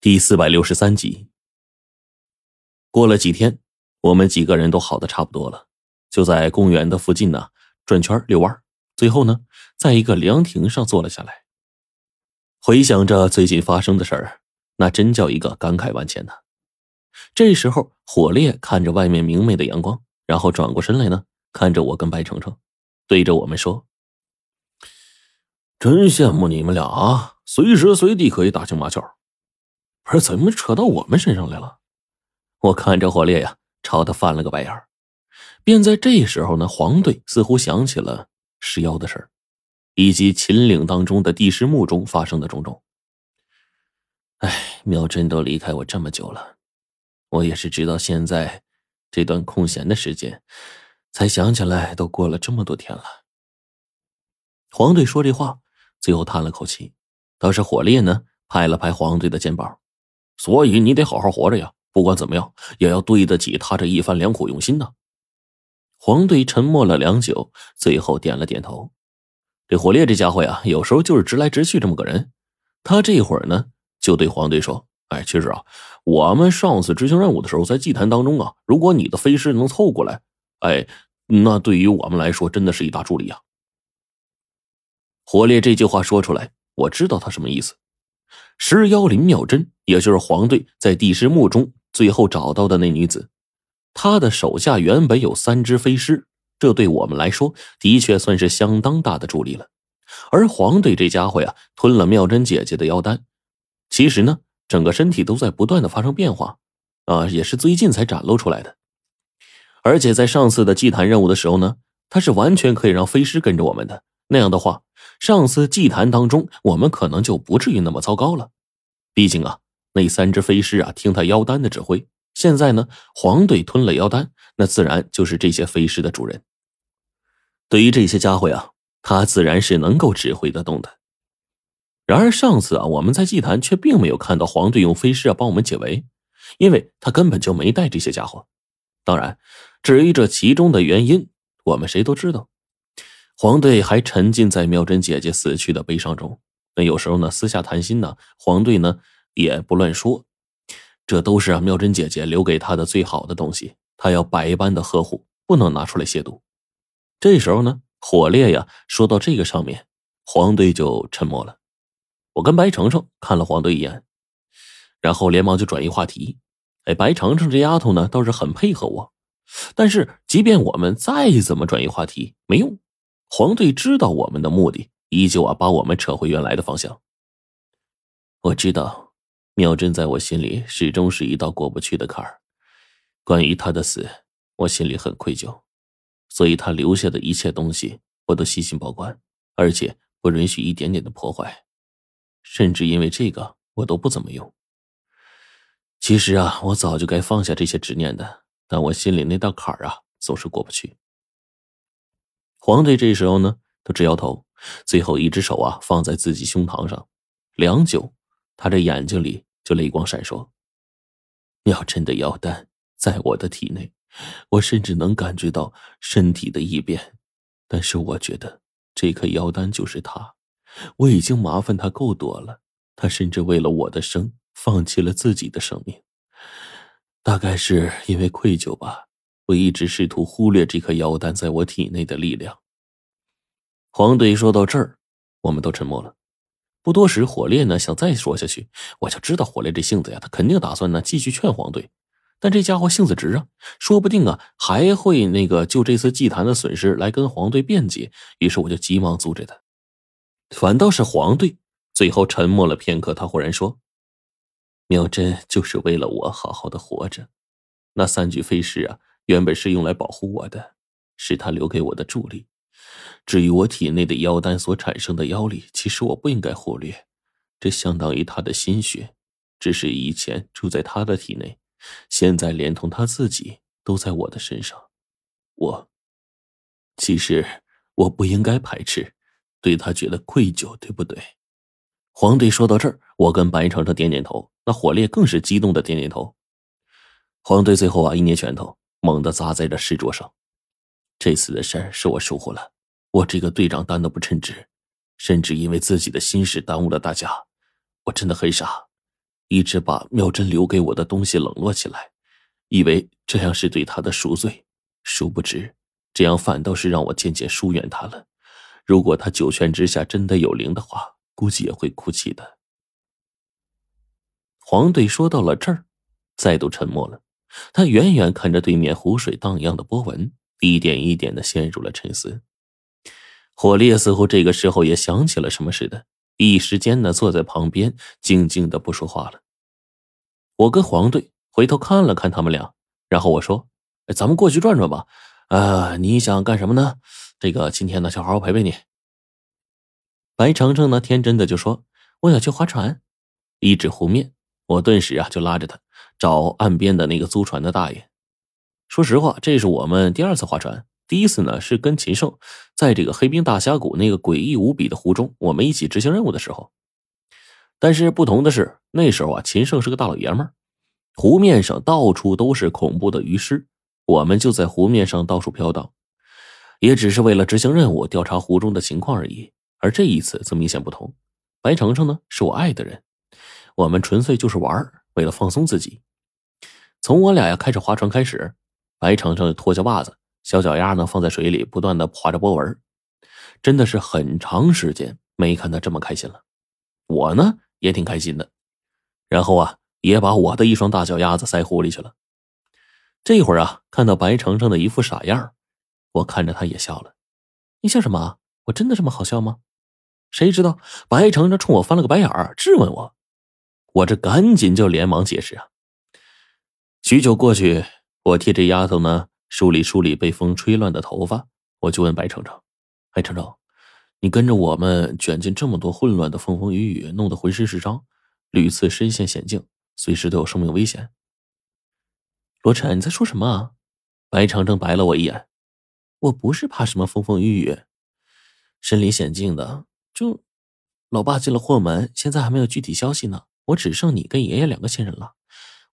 第四百六十三集。过了几天，我们几个人都好的差不多了，就在公园的附近呢转圈遛弯，最后呢，在一个凉亭上坐了下来。回想着最近发生的事儿，那真叫一个感慨万千呐。这时候，火烈看着外面明媚的阳光，然后转过身来呢，看着我跟白程程，对着我们说：“真羡慕你们俩啊，随时随地可以打情骂俏。”不是怎么扯到我们身上来了？我看着火烈呀，朝他翻了个白眼儿便在这时候呢，黄队似乎想起了石妖的事儿，以及秦岭当中的地师墓中发生的种种。哎，妙真都离开我这么久了，我也是直到现在这段空闲的时间，才想起来都过了这么多天了。黄队说这话，最后叹了口气，倒是火烈呢，拍了拍黄队的肩膀。所以你得好好活着呀！不管怎么样，也要对得起他这一番良苦用心呐。黄队沉默了良久，最后点了点头。这火烈这家伙呀，有时候就是直来直去这么个人。他这会儿呢，就对黄队说：“哎，其实啊，我们上次执行任务的时候，在祭坛当中啊，如果你的飞尸能凑过来，哎，那对于我们来说，真的是一大助力啊。”火烈这句话说出来，我知道他什么意思。石妖林妙真，也就是黄队在地师墓中最后找到的那女子，她的手下原本有三只飞尸，这对我们来说的确算是相当大的助力了。而黄队这家伙呀，吞了妙真姐姐的妖丹，其实呢，整个身体都在不断的发生变化，啊，也是最近才展露出来的。而且在上次的祭坛任务的时候呢，他是完全可以让飞尸跟着我们的。那样的话，上次祭坛当中，我们可能就不至于那么糟糕了。毕竟啊，那三只飞狮啊，听他妖丹的指挥。现在呢，黄队吞了妖丹，那自然就是这些飞狮的主人。对于这些家伙呀，他自然是能够指挥得动的。然而上次啊，我们在祭坛却并没有看到黄队用飞狮啊帮我们解围，因为他根本就没带这些家伙。当然，至于这其中的原因，我们谁都知道。黄队还沉浸在妙珍姐姐死去的悲伤中。那有时候呢，私下谈心呢，黄队呢也不乱说。这都是啊，妙珍姐姐留给他的最好的东西，他要百般的呵护，不能拿出来亵渎。这时候呢，火烈呀说到这个上面，黄队就沉默了。我跟白程程看了黄队一眼，然后连忙就转移话题。哎，白程程这丫头呢倒是很配合我，但是即便我们再怎么转移话题，没用。黄队知道我们的目的，依旧啊把我们扯回原来的方向。我知道，妙真在我心里始终是一道过不去的坎儿。关于他的死，我心里很愧疚，所以他留下的一切东西我都细心保管，而且不允许一点点的破坏，甚至因为这个我都不怎么用。其实啊，我早就该放下这些执念的，但我心里那道坎儿啊总是过不去。黄队这时候呢，都直摇头，最后一只手啊放在自己胸膛上，良久，他这眼睛里就泪光闪烁。妙真的妖丹在我的体内，我甚至能感觉到身体的异变，但是我觉得这颗妖丹就是他，我已经麻烦他够多了，他甚至为了我的生，放弃了自己的生命。大概是因为愧疚吧。我一直试图忽略这颗妖丹在我体内的力量。黄队说到这儿，我们都沉默了。不多时，火烈呢想再说下去，我就知道火烈这性子呀，他肯定打算呢继续劝黄队。但这家伙性子直啊，说不定啊还会那个就这次祭坛的损失来跟黄队辩解。于是我就急忙阻止他。反倒是黄队最后沉默了片刻，他忽然说：“妙真就是为了我好好的活着，那三具飞尸啊。”原本是用来保护我的，是他留给我的助力。至于我体内的妖丹所产生的妖力，其实我不应该忽略，这相当于他的心血，只是以前住在他的体内，现在连同他自己都在我的身上。我，其实我不应该排斥，对他觉得愧疚，对不对？皇帝说到这儿，我跟白程程点点头，那火烈更是激动的点点头。黄队最后啊，一捏拳头。猛地砸在了石桌上，这次的事儿是我疏忽了，我这个队长当的不称职，甚至因为自己的心事耽误了大家，我真的很傻。一直把妙珍留给我的东西冷落起来，以为这样是对他的赎罪，殊不知这样反倒是让我渐渐疏远他了。如果他九泉之下真的有灵的话，估计也会哭泣的。黄队说到了这儿，再度沉默了。他远远看着对面湖水荡漾的波纹，一点一点的陷入了沉思。火烈似乎这个时候也想起了什么似的。一时间呢，坐在旁边静静的不说话了。我跟黄队回头看了看他们俩，然后我说：“咱们过去转转吧。啊，你想干什么呢？这个今天呢，就好好陪陪你。”白程程呢，天真的就说：“我想去划船。”一指湖面，我顿时啊就拉着他找岸边的那个租船的大爷。说实话，这是我们第二次划船。第一次呢是跟秦胜在这个黑冰大峡谷那个诡异无比的湖中，我们一起执行任务的时候。但是不同的是，那时候啊，秦胜是个大老爷们儿，湖面上到处都是恐怖的鱼尸，我们就在湖面上到处飘荡，也只是为了执行任务，调查湖中的情况而已。而这一次则明显不同，白程程呢是我爱的人，我们纯粹就是玩为了放松自己。从我俩呀开始划船开始，白程程脱下袜子。小脚丫呢放在水里，不断的划着波纹，真的是很长时间没看他这么开心了。我呢也挺开心的，然后啊也把我的一双大脚丫子塞湖里去了。这一会儿啊看到白程程的一副傻样，我看着他也笑了。你笑什么？我真的这么好笑吗？谁知道白程程冲我翻了个白眼儿，质问我。我这赶紧就连忙解释啊。许久过去，我替这丫头呢。梳理梳理被风吹乱的头发，我就问白程程：“哎，程程，你跟着我们卷进这么多混乱的风风雨雨，弄得浑身是伤，屡次身陷险境，随时都有生命危险。”罗晨，你在说什么啊？白程程白了我一眼：“我不是怕什么风风雨雨，身临险境的，就老爸进了祸门，现在还没有具体消息呢。我只剩你跟爷爷两个亲人了，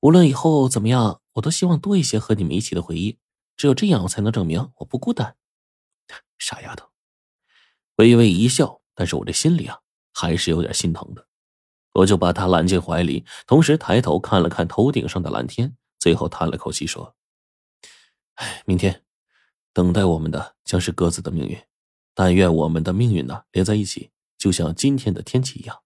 无论以后怎么样，我都希望多一些和你们一起的回忆。”只有这样，我才能证明我不孤单。傻丫头，微微一笑，但是我这心里啊，还是有点心疼的。我就把她揽进怀里，同时抬头看了看头顶上的蓝天，最后叹了口气说：“哎，明天，等待我们的将是各自的命运。但愿我们的命运呢，连在一起，就像今天的天气一样。”